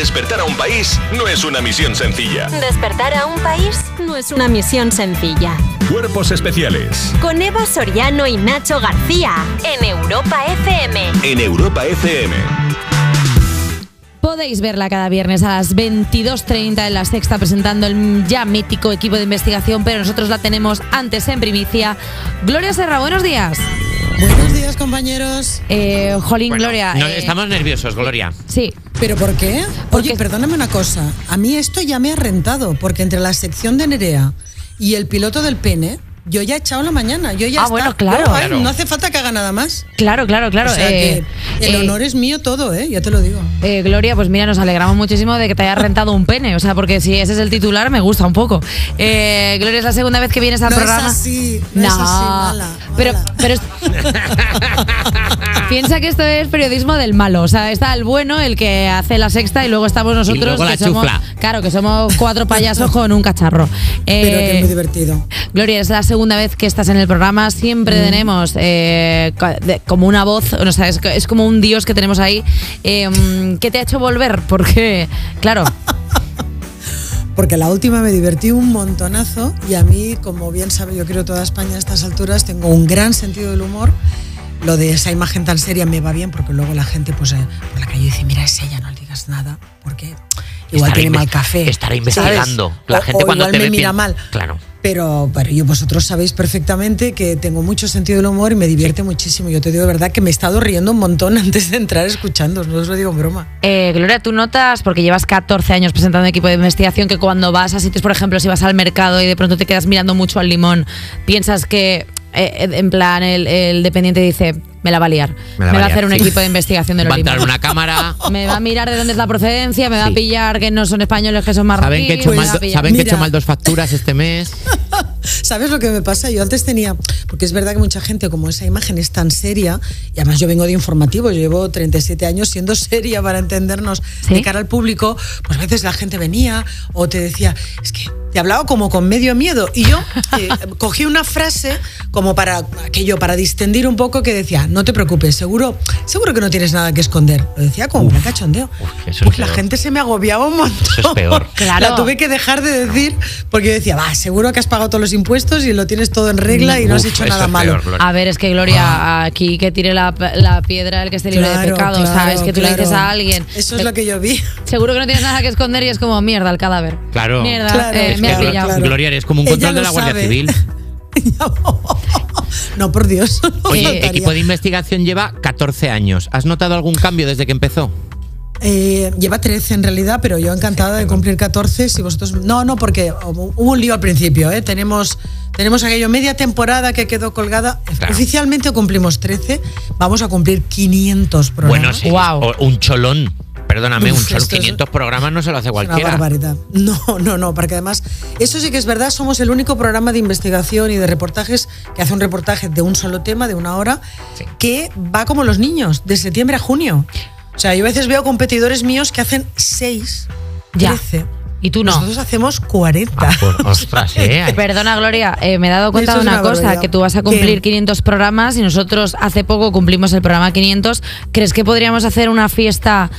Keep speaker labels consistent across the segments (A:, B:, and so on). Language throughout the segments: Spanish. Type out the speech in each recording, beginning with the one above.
A: Despertar a un país no es una misión sencilla.
B: Despertar a un país no es una misión sencilla.
A: Cuerpos especiales
B: Con Eva Soriano y Nacho García en Europa FM.
A: en Europa FM.
C: Podéis verla cada viernes a las 22.30 en la sexta presentando el ya mítico equipo de investigación, pero nosotros la tenemos antes en primicia. Gloria Serra, buenos días.
D: Buenos días, compañeros.
C: Eh, Jolín,
E: Bueno,
C: Gloria.
E: no,
C: eh,
E: estamos nerviosos, Gloria.
C: Sí,
D: ¿Pero por qué?
C: Porque-
D: Oye, perdóname una cosa. A mí esto ya me ha rentado, porque entre la sección de Nerea y el piloto del pene, yo ya he echado la mañana. Yo ya
C: Ah,
D: está.
C: bueno, claro.
D: Yo, ay,
E: Claro.
D: No hace falta que haga nada más.
C: claro, claro, claro.
D: o sea
C: eh,
D: que el
C: eh,
D: honor es mío todo, ¿eh? Ya te lo digo.
C: eh, Gloria, pues mira, nos alegramos muchísimo de que te haya rentado un pene. O sea, porque si ese es el titular, me gusta un poco. Eh, Gloria, es la segunda vez que vienes al
D: No es
C: programa.
D: así, no es así, mala,
C: Pero,
D: mala.
C: pero es- piensa que esto es periodismo del malo. O sea, está el bueno, el que hace la sexta, y luego estamos nosotros
E: luego
C: que
E: la
C: somos.
E: chufla.
C: Claro, que somos cuatro payasos con un cacharro.
D: Pero que
C: Eh,
D: es muy divertido.
C: Gloria, es la segunda vez que estás en el programa. Siempre
D: Mm.
C: tenemos eh, como una voz, o sea, es, es como un dios que tenemos ahí. Eh, ¿Qué te ha hecho volver? Porque, claro,
D: Porque la última me divertí un montonazo y a mí, como bien sabe, yo creo toda España a estas alturas, tengo un gran sentido del humor. Lo de esa imagen tan seria me va bien porque luego la gente pues eh, por la calle dice, mira, es ella, no le digas nada, porque igual tiene mal café.
E: estará
D: ¿sabes?
E: investigando. La
D: O-
E: gente
D: o
E: cuando
D: igual
E: te
D: me
E: ve
D: mira mal.
E: Claro.
D: Pero, pero yo, vosotros sabéis perfectamente que tengo mucho sentido del humor y me divierte muchísimo. Yo te digo de verdad que me he estado riendo un montón antes de entrar escuchando, no os lo digo en broma.
C: eh, Gloria, tú notas, porque llevas 14 años presentando equipo de investigación, que cuando vas a sitios, por ejemplo, si vas al mercado y de pronto te quedas mirando mucho al limón, piensas que, eh, en plan, el, el dependiente dice, me la va a liar. Me,
E: la
C: va a
E: liar,
C: hacer un
E: sí.
C: equipo de investigación de los
E: Va a entrar una cámara.
C: Me va a mirar de dónde es la procedencia, me va
E: Sí.
C: a pillar que no son españoles, que son marroquíes.
E: Saben que he hecho, mal, saben que he hecho mal dos facturas este mes.
D: ¿Sabes lo que me pasa? Yo antes tenía, porque es verdad que mucha gente, como esa imagen es tan seria, y además yo vengo de informativo, yo llevo 37 años siendo seria para entendernos
C: ¿Sí?
D: de cara al público, pues a veces la gente venía o te decía, es que te hablaba como con medio miedo. Y yo eh, cogí una frase como para aquello, para distendir un poco, que decía, no te preocupes, seguro, seguro que no tienes nada que esconder. Lo decía como un cachondeo.
E: uf, eso es
D: pues la
E: peor.
D: gente se me agobiaba un montón.
E: Eso es peor.
C: Claro.
D: La tuve que dejar de decir porque yo decía, va, seguro que has pagado todos los impuestos y lo tienes todo en regla y no has hecho nada malo.
E: peor.
C: A ver, es que Gloria, aquí que tire la, la piedra el que esté libre de pecado,
D: claro,
C: ¿sabes? Que tú le dices a alguien.
D: Eso es
C: "Te-
D: lo que yo vi.
C: Seguro que no tienes nada que esconder y es como mierda el cadáver.
E: Claro.
C: Mierda,
D: Claro,
C: eh,
D: es
C: me
D: que claro.
E: Gloria, eres como un control de la Guardia
D: sabe.
E: Civil.
D: no, por Dios.
E: Oye, equipo de investigación lleva 14 años. ¿Has notado algún cambio desde que empezó?
D: Eh, lleva 13 en realidad, pero yo encantada de cumplir 14. Si vosotros. No, no, porque hubo un lío al principio. ¿eh? Tenemos, tenemos aquello media temporada que quedó colgada.
E: Claro.
D: Oficialmente cumplimos 13. Vamos a cumplir 500 programas.
E: Bueno, sí. O- Un cholón. Perdóname,
D: Uf,
E: un
D: es-
E: 500 programas no se lo hace
D: Es una
E: cualquiera.
D: barbaridad. No, no, no, porque además, eso sí que es verdad, somos el único programa de investigación y de reportajes que hace un reportaje de un solo tema, de una hora,
E: Sí.
D: que va como los niños, de septiembre a junio. O sea, yo a veces veo competidores míos que hacen 6,
C: Ya.
D: 13.
C: Y tú no.
D: Nosotros hacemos 40.
E: Ah, por- ostras, eh.
C: Perdona, Gloria, eh, me he dado cuenta de una
D: una
C: cosa, que tú vas a cumplir
D: ¿Qué?
C: 500 programas y nosotros hace poco cumplimos el programa 500. ¿Crees que podríamos hacer una fiesta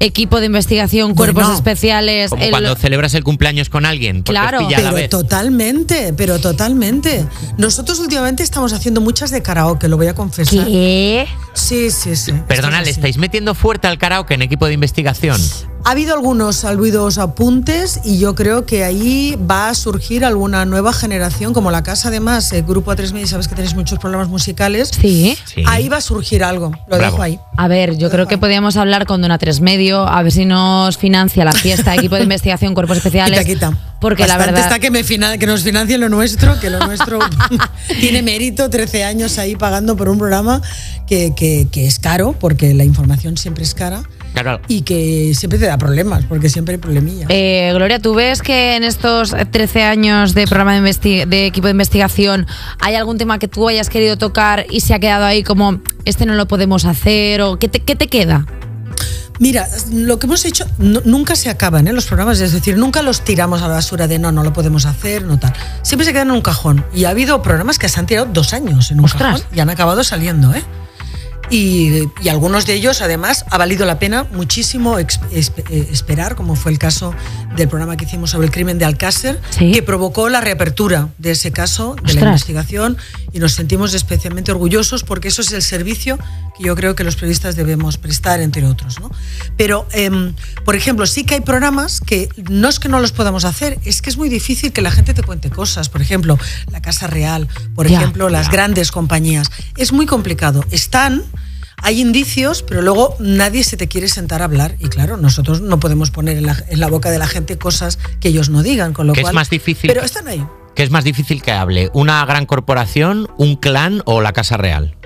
C: equipo de investigación, cuerpos
D: Bueno,
C: especiales?
E: Como
C: el-
E: cuando celebras el cumpleaños con alguien. porque
C: Claro.
E: a la
D: Pero
E: vez.
D: totalmente, pero totalmente. Nosotros últimamente estamos haciendo muchas de karaoke, lo voy a confesar.
C: ¿Qué?
D: Sí, sí, sí.
E: Perdona, ¿le estáis metiendo fuerte al karaoke en equipo de investigación?
D: Ha habido algunos albuidos apuntes y yo creo que ahí va a surgir alguna nueva generación, como la casa además, el grupo A3 Media, sabes que tenéis muchos programas musicales.
C: Sí.
E: Sí.
D: Ahí va a surgir algo, lo
E: Bravo.
D: dejo ahí.
C: A ver, yo creo que podríamos hablar con Dona Tres Medio, a ver si nos financia la fiesta, equipo de investigación, cuerpos especiales.
D: Quita, quita.
C: Porque la
D: Bastante
C: verdad.
D: está que, me fina- que nos financien lo nuestro, que lo nuestro tiene mérito, 13 años ahí pagando por un programa que, que- que es caro, porque la información siempre es cara,
E: Claro.
D: y que siempre te da problemas, porque siempre hay problemilla.
C: Eh, Gloria, ¿tú ves que en estos 13 años de programa de, de equipo de investigación hay algún tema que tú hayas querido tocar y se ha quedado ahí como este no lo podemos hacer o qué te, qué te queda?
D: Mira, lo que hemos hecho no- nunca se acaban ¿eh? los programas, es decir, nunca los tiramos a la basura de no, no lo podemos hacer, no tal. Siempre se quedan en un cajón. Y ha habido programas que se han tirado dos años en un
C: Ostras.
D: cajón y han acabado saliendo, ¿eh? Y, algunos de ellos, además, ha valido la pena muchísimo eh, esperar, como fue el caso del programa que hicimos sobre el crimen de Alcácer,
C: Sí.
D: que provocó la reapertura de ese caso, de la investigación, y nos sentimos especialmente orgullosos porque eso es el servicio que yo creo que los periodistas debemos prestar, entre otros. ¿no? Pero, em, por ejemplo, sí que hay programas que no es que no los podamos hacer, es que es muy difícil que la gente te cuente cosas. Por ejemplo, la Casa Real, por
C: Ya.
D: ejemplo, las grandes compañías. Es muy complicado. Están, hay indicios, pero luego nadie se te quiere sentar a hablar. Y claro, nosotros no podemos poner en la, en la boca de la gente cosas que ellos no digan, con lo
E: ¿Qué es
D: cual.
E: más difícil?
D: Pero están ahí.
E: ¿Qué es más difícil que hable? ¿Una gran corporación, un clan o la Casa Real?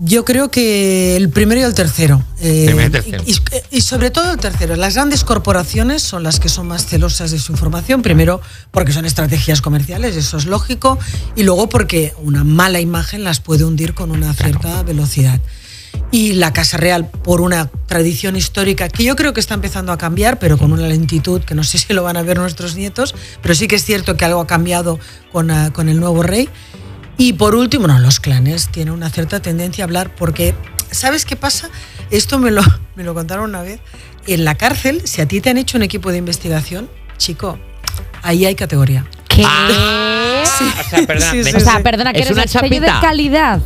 D: Yo creo que el primero y el tercero. Eh,
E: Primero y tercero.
D: y- y sobre todo el tercero. Las grandes corporaciones son las que son más celosas de su información. Primero, porque son estrategias comerciales, eso es lógico. Y luego, porque una mala imagen las puede hundir con una cierta velocidad. Y la Casa Real, por una tradición histórica que yo creo que está empezando a cambiar, pero con una lentitud que no sé si lo van a ver nuestros nietos, pero sí que es cierto que algo ha cambiado con, ah, con el nuevo rey. Y por último, no, los clanes tienen una cierta tendencia a hablar porque, ¿sabes qué pasa? Esto me lo, me lo contaron una vez. En la cárcel, si a ti te han hecho un equipo de investigación, chico, ahí hay categoría.
C: ¿Qué?
E: Ah, O sea, perdona,
D: Sí, sí,
C: o
D: sí,
C: sea,
D: sí.
C: perdona, que
E: Es
C: eres
E: una
C: sello de calidad.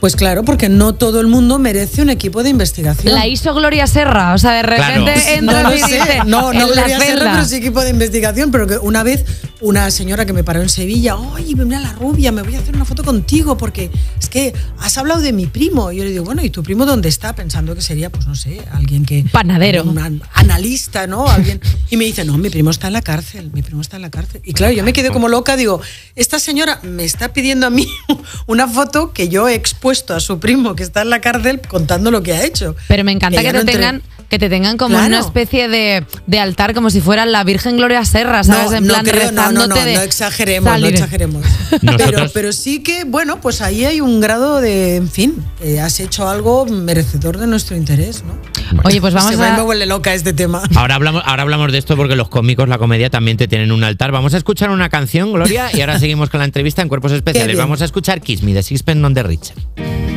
D: Pues claro, porque no todo el mundo merece un equipo de investigación.
C: La hizo Gloria Serra, o sea, de repente
E: Claro.
C: entras
D: no
C: y
D: No, no
C: en la
D: Gloria Serra,
C: celda.
D: pero sí equipo de investigación. Pero que una vez una señora que me paró en Sevilla, oye, mira la rubia, me voy a hacer una foto contigo porque es que has hablado de mi primo. Y yo le digo, bueno, ¿y tu primo dónde está? Pensando que sería, pues no sé, alguien que...
C: Panadero.
D: Un an- analista, ¿no? Alguien. Y me dice, no, mi primo está en la cárcel, mi primo está en la cárcel. Y claro, yo me quedé como loca, digo, esta señora me está pidiendo a mí una foto que yo he expuesto a su primo que está en la cárcel contando lo que ha hecho.
C: Pero me encanta que, te
D: no entre-
C: tengan que te tengan como
D: Claro.
C: una especie de, de altar como si fuera la Virgen Gloria Serra, ¿sabes?
D: No,
C: en
D: no
C: plan
D: creo, no, no, no,
C: rezándote de
D: no exageremos,
C: salir.
D: no exageremos.
E: Nosotros-
D: Pero, pero sí que, bueno, pues ahí hay un grado de, en fin, eh, has hecho algo merecedor de nuestro interés, ¿no?
C: Oye, pues vamos
D: Se me, me
C: a
D: vuelve loca este tema.
E: Ahora hablamos, ahora hablamos de esto porque los cómicos, la comedia también te tienen un altar. Vamos a escuchar una canción, Gloria, y ahora seguimos con la entrevista en Cuerpos Especiales. Vamos a escuchar Kiss Me de Sixpence None the Richer.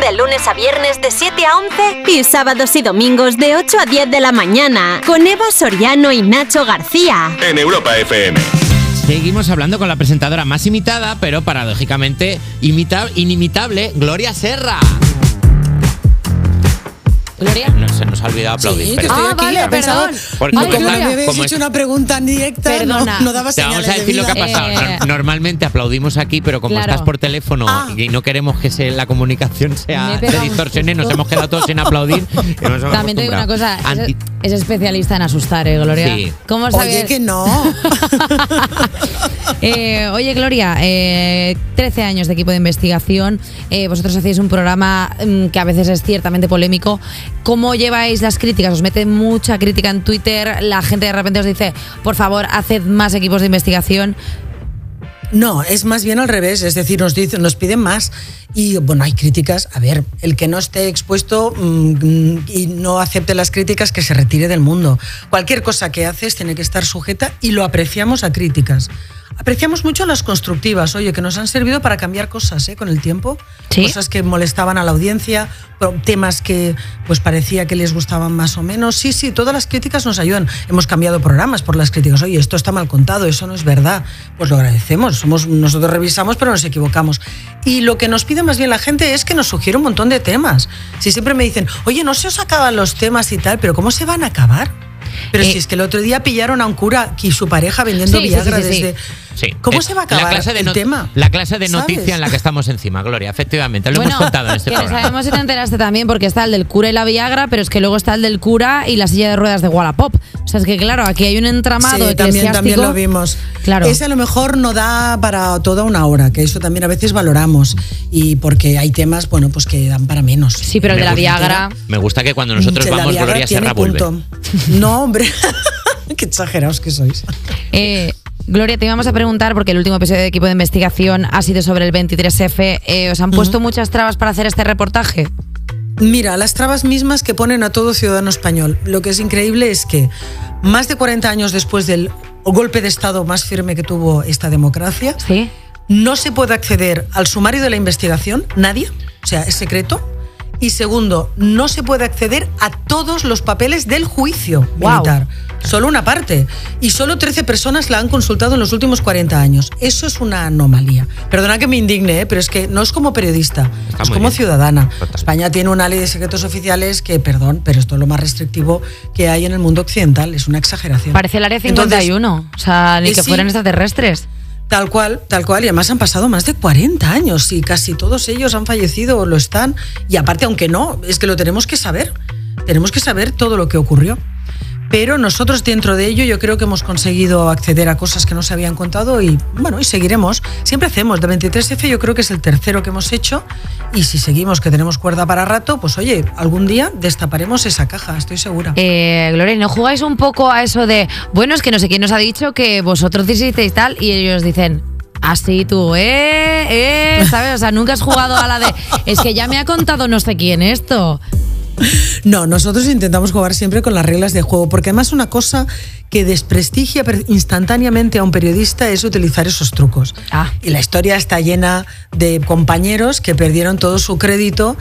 B: De lunes a viernes de 7 a 11 y sábados y domingos de 8 a 10 de la mañana con Eva Soriano y Nacho García.
A: En Europa FM.
E: Seguimos hablando con la presentadora más imitada, pero paradójicamente imita- inimitable, Gloria Serra.
C: Gloria.
E: No, se nos ha olvidado aplaudir.
D: Sí, que estoy
C: Ah,
D: aquí,
C: vale,
D: he pensado-
C: perdón.
E: Porque
D: No,
C: Ay,
E: como
C: Gloria.
D: habéis
E: como
D: hecho
E: es-
D: una pregunta en directa, no,
C: Perdona.
D: no daba
E: Te vamos a
D: de
E: decir lo que ha pasado.
C: Eh,
E: Nor- Normalmente aplaudimos aquí, pero como
C: Claro.
E: estás por teléfono
D: Ah.
E: y no queremos que se- la comunicación sea se distorsione, nos hemos quedado todos sin aplaudir. nos
C: También te digo una cosa, es,
E: Anti-
C: es especialista en asustar, ¿eh, Gloria?
E: Sí.
C: ¿Cómo sabes?
D: Oye, que no.
C: Eh, oye, Gloria, eh, 13 años de equipo de investigación. eh, vosotros hacéis un programa mm, que a veces es ciertamente polémico. ¿Cómo lleváis las críticas? ¿Os mete mucha crítica en Twitter? La gente de repente os dice, por favor, haced más equipos de investigación.
D: No, es más bien al revés, es decir, nos dicen, nos piden más y bueno, hay críticas. A ver, el que no esté expuesto mm, y no acepte las críticas, que se retire del mundo. Cualquier cosa que haces tiene que estar sujeta y lo apreciamos a críticas. Apreciamos mucho las constructivas, oye, que nos han servido para cambiar cosas ¿eh? con el tiempo.
C: Sí.
D: Cosas que molestaban a la audiencia, temas que pues parecía que les gustaban más o menos. Sí, sí, todas las críticas nos ayudan. Hemos cambiado programas por las críticas. Oye, esto está mal contado, eso no es verdad. Pues lo agradecemos. Somos, nosotros revisamos, pero nos equivocamos. Y lo que nos pide más bien la gente es que nos sugiera un montón de temas. Si siempre me dicen, oye, no se os acaban los temas y tal, pero ¿cómo se van a acabar? Pero
C: Eh,
D: si es que el otro día pillaron a un cura y su pareja vendiendo
C: Sí,
D: Viagra
C: sí, sí, sí.
D: desde...
E: Sí.
D: ¿Cómo se va a acabar
E: la clase de
D: el tema?
E: La clase de
D: ¿Sabes?
E: noticia en la que estamos encima, Gloria, efectivamente. Lo
C: bueno,
E: hemos contado en este
C: que no
E: programa.
C: sabemos si te enteraste también, porque está el del cura y la Viagra, pero es que luego está el del cura y la silla de ruedas de Wallapop. O sea, es que claro, aquí hay un entramado
D: Sí, también, también lo vimos.
C: Claro.
D: Ese a lo mejor no da para toda una hora, que eso también a veces valoramos. Y porque hay temas, bueno, pues que dan para menos.
C: Sí, pero el de la
E: Me
C: Viagra.
E: Me gusta que cuando nosotros vamos,
D: Viagra
E: Gloria
D: tiene
E: Serra vuelve.
D: punto. No, hombre. Qué exagerados que sois.
C: Eh, Gloria, te íbamos a preguntar, porque el último episodio de equipo de investigación ha sido sobre el 23F. eh, ¿Os han puesto muchas trabas para hacer este reportaje?
D: Mira, las trabas mismas que ponen a todo ciudadano español. Lo que es increíble es que más de 40 años después del golpe de Estado más firme que tuvo esta democracia,
C: Sí.
D: no se puede acceder al sumario de la investigación, nadie, o sea, es secreto. Y segundo, no se puede acceder a todos los papeles del juicio
C: Guau.
D: militar. Solo una parte. Y solo 13 personas la han consultado en los últimos 40 años. Eso es una anomalía. Perdona que me indigne, ¿eh? pero es que no es como periodista,
E: Está
D: es como
E: bien.
D: ciudadana.
E: Total.
D: España tiene una ley de secretos oficiales que, perdón, pero esto es lo más restrictivo que hay en el mundo occidental. Es una exageración.
C: Parece el área
D: Entonces,
C: 51. o sea, ni
D: eh,
C: que
D: sí.
C: fueran extraterrestres.
D: Tal cual, tal cual. Y además han pasado más de 40 años y casi todos ellos han fallecido o lo están. Y aparte, aunque no, es que lo tenemos que saber. Tenemos que saber todo lo que ocurrió. Pero nosotros dentro de ello yo creo que hemos conseguido acceder a cosas que no se habían contado y bueno, y seguiremos. Siempre hacemos. De 23F yo creo que es el tercero que hemos hecho y si seguimos que tenemos cuerda para rato, pues oye, algún día destaparemos esa caja, estoy segura.
C: Eh, Gloria, ¿y ¿no jugáis un poco a eso de, bueno, es que no sé quién nos ha dicho que vosotros hicisteis tal y ellos dicen, así tú, eh, eh, ¿sabes? O sea, nunca has jugado a la de, es que ya me ha contado no sé quién esto.
D: No, nosotros intentamos jugar siempre con las reglas de juego, porque además una cosa que desprestigia instantáneamente a un periodista es utilizar esos trucos.
C: Ah.
D: Y la historia está llena de compañeros que perdieron todo su crédito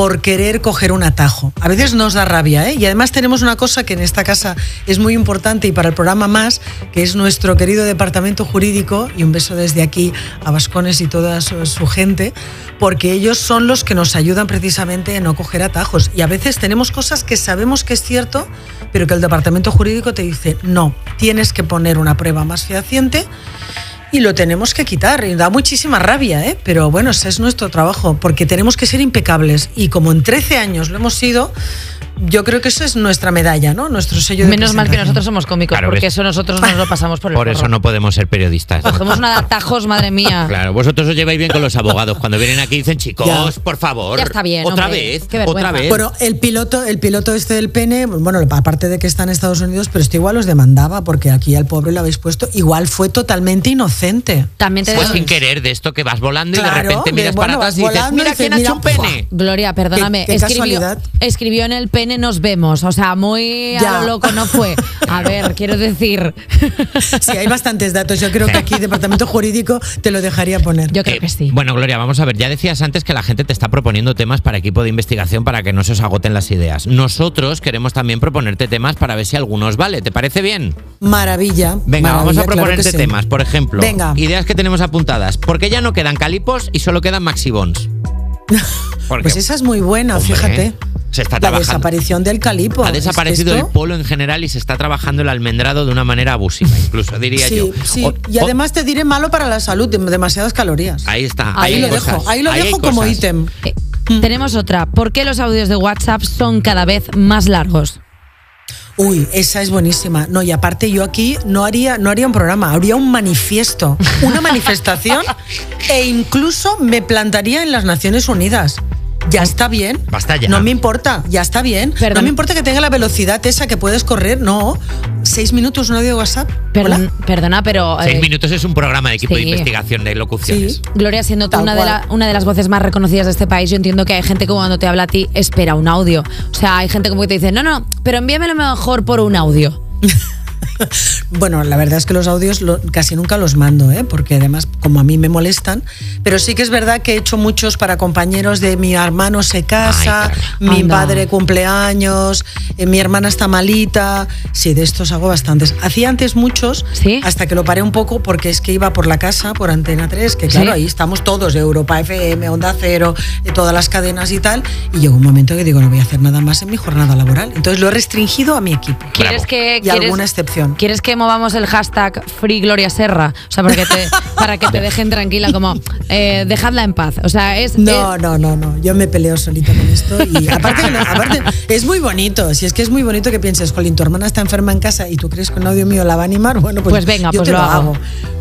D: por querer coger un atajo. A veces nos da rabia, ¿eh? Y además tenemos una cosa que en esta casa es muy importante y para el programa más, que es nuestro querido departamento jurídico, y un beso desde aquí a Vascones y toda su, su gente, porque ellos son los que nos ayudan precisamente a no coger atajos. Y a veces tenemos cosas que sabemos que es cierto, pero que el departamento jurídico te dice, no, tienes que poner una prueba más fehaciente y lo tenemos que quitar. Y da muchísima rabia, ¿eh? pero bueno, ese es nuestro trabajo, porque tenemos que ser impecables. Y como en 13 años lo hemos sido, yo creo que eso es nuestra medalla, ¿no? Nuestro sello de
C: Menos mal que nosotros somos cómicos,
E: Claro,
C: porque
E: ves.
C: eso nosotros nos lo pasamos por el
E: Por eso no podemos ser periodistas.
C: Cogemos una de atajos, madre mía.
E: Claro, vosotros os lleváis bien con los abogados. Cuando vienen aquí dicen, chicos,
D: Ya.
E: por favor.
C: Ya está bien,
E: Otra
C: hombre,
E: vez, otra vez.
D: Bueno, el piloto, el piloto este del pene, bueno, aparte de que está en Estados Unidos, pero este igual los demandaba, porque aquí al pobre lo habéis puesto, igual fue totalmente inocente.
C: También te
E: Fue sin querer de esto que vas volando y de repente miras
D: bueno,
E: para atrás y dices, mira quién ha hecho un pene.
C: Gloria, perdóname,
D: Qué- qué
C: escribió,
D: casualidad.
C: escribió en el pene nos vemos, o sea, muy a lo loco no fue. A ver, quiero decir,
D: Sí, hay bastantes datos. Yo creo que aquí, departamento jurídico, te lo dejaría poner.
C: yo creo
E: Eh,
C: que sí.
E: Bueno, Gloria, vamos a ver. Ya decías antes que la gente te está proponiendo temas para equipo de investigación para que no se os agoten las ideas. Nosotros queremos también proponerte temas para ver si algunos vale. ¿Te parece bien?
D: Maravilla.
E: Venga, vamos a
D: claro
E: proponerte
D: sí.
E: temas. Por ejemplo,
D: Venga.
E: ideas que tenemos apuntadas. Porque ya no quedan calipos y solo quedan maxibons. Porque
D: Pues esa es muy buena,
E: Hombre,
D: fíjate.
E: Se está
D: La
E: trabajando.
D: desaparición del calipo.
E: ha desaparecido el polo en general y se está trabajando el almendrado de una manera abusiva, incluso diría
D: Sí,
E: yo.
D: sí.
E: O-
D: y además te diré malo para la salud, dem- demasiadas calorías.
E: ahí está.
D: Ahí lo
E: cosas,
D: dejo, ahí lo dejo como ítem.
C: Eh, Tenemos otra. ¿Por qué los audios de WhatsApp son cada vez más largos?
D: Uy, esa es buenísima. No, y aparte yo aquí no haría, no haría un programa, haría un manifiesto, una manifestación e incluso me plantaría en las Naciones Unidas. Ya está bien.
E: Basta ya.
D: No me importa, ya está bien.
C: Perdón.
D: No me importa que tenga la velocidad esa que puedes correr, no. Seis minutos un audio de WhatsApp.
C: Perdón- perdona, pero
E: Seis
C: eh,
E: minutos es un programa de equipo de investigación de locuciones.
D: Sí.
C: Gloria, siendo tú
D: Tal
C: una de,
D: cual.
C: la- una de las voces más reconocidas de este país, yo entiendo que hay gente que cuando te habla a ti espera un audio. O sea, hay gente como que te dice, no, no, pero envíamelo mejor por un audio.
D: Bueno, la verdad es que los audios lo- casi nunca los mando, ¿eh? porque además como a mí me molestan, pero sí que es verdad que he hecho muchos para compañeros de mi hermano se casa,
E: Ay,
D: mi
C: Anda.
D: padre cumpleaños, eh, mi hermana está malita, sí, de estos hago bastantes. Hacía antes muchos,
C: ¿Sí?
D: hasta que lo paré un poco porque es que iba por la casa, por Antena 3, que claro,
C: Sí.
D: ahí estamos todos, Europa FM, Onda Cero, eh, todas las cadenas y tal, y llegó un momento que digo, no voy a hacer nada más en mi jornada laboral. Entonces lo he restringido a mi equipo.
C: ¿Quieres que
D: Y
C: quieres-
D: alguna excepción.
C: ¿Quieres que movamos el hashtag Free Gloria Serra? O sea, porque te- para que te dejen tranquila, como eh, dejadla en paz. O sea, es.
D: No,
C: es-
D: no, no, no. Yo me peleo solita con esto. Y aparte, no- aparte, es muy bonito. Si es que es muy bonito que pienses, Jolín, tu hermana está enferma en casa y tú crees que un audio mío la va a animar, bueno, pues,
C: Pues venga,
D: yo
C: pues
D: te
C: lo
D: lo,
C: hago.
D: hago.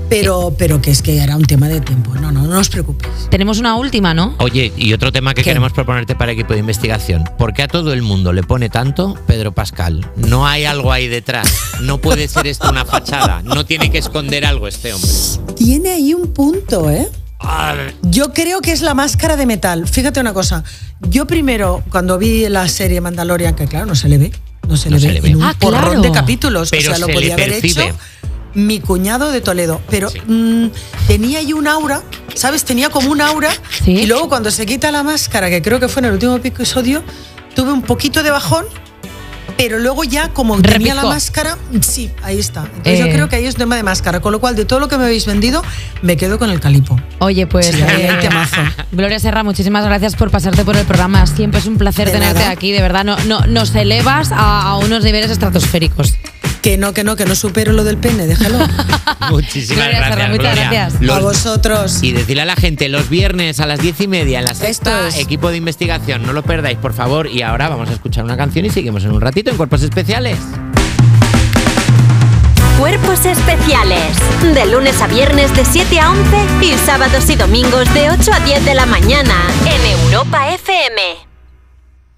D: Pero, pero que es que era un tema de tiempo. No, no, no os preocupéis.
C: Tenemos una última, ¿no?
E: Oye, y otro tema que
D: ¿Qué?
E: queremos proponerte para equipo de investigación. ¿Por qué a todo el mundo le pone tanto Pedro Pascal? No hay algo ahí detrás. No puede ser esto una fachada. No tiene que esconder algo este hombre.
D: Tiene ahí un punto, ¿eh? Yo creo que es la máscara de metal. Fíjate una cosa. Yo primero, cuando vi la serie Mandalorian, que claro, no se le ve, no se,
E: No
D: le,
E: se
D: ve,
E: le ve.
D: en un
C: Ah,
D: porrón
C: claro.
D: de capítulos,
E: Pero
D: o sea, lo
E: se le
D: podía haber hecho mi cuñado de Toledo, pero
E: Sí.
D: mm, tenía ahí un aura, ¿sabes? Tenía como un aura
C: Sí.
D: y luego cuando se quita la máscara, que creo que fue en el último episodio, tuve un poquito de bajón, pero luego ya como tenía la
C: Repicó.
D: máscara, sí, ahí está. Entonces
C: Eh.
D: yo creo que ahí es tema de máscara, con lo cual de todo lo que me habéis vendido, me quedo con el calipo.
C: Oye, pues
D: Sí, ahí hay
C: eh,
D: temazo.
C: Gloria Serra, muchísimas gracias por pasarte por el programa. Siempre es un placer
D: De
C: tenerte
D: nada.
C: aquí, de verdad. No, no, nos elevas a, a unos niveles estratosféricos.
D: Que no, que no, que no supero lo del pene, déjalo.
E: Muchísimas
C: Gloria
E: gracias,
C: muchas
E: Gloria.
C: gracias.
E: Los-
D: A vosotros.
E: Y decirle a la gente, los viernes a las diez y media en la sexta,
D: es.
E: equipo de investigación, no lo perdáis, por favor. Y ahora vamos a escuchar una canción y seguimos en un ratito en Cuerpos Especiales.
B: Cuerpos especiales. De lunes a viernes de 7 a 11 y sábados y domingos de 8 a 10 de la mañana en Europa FM.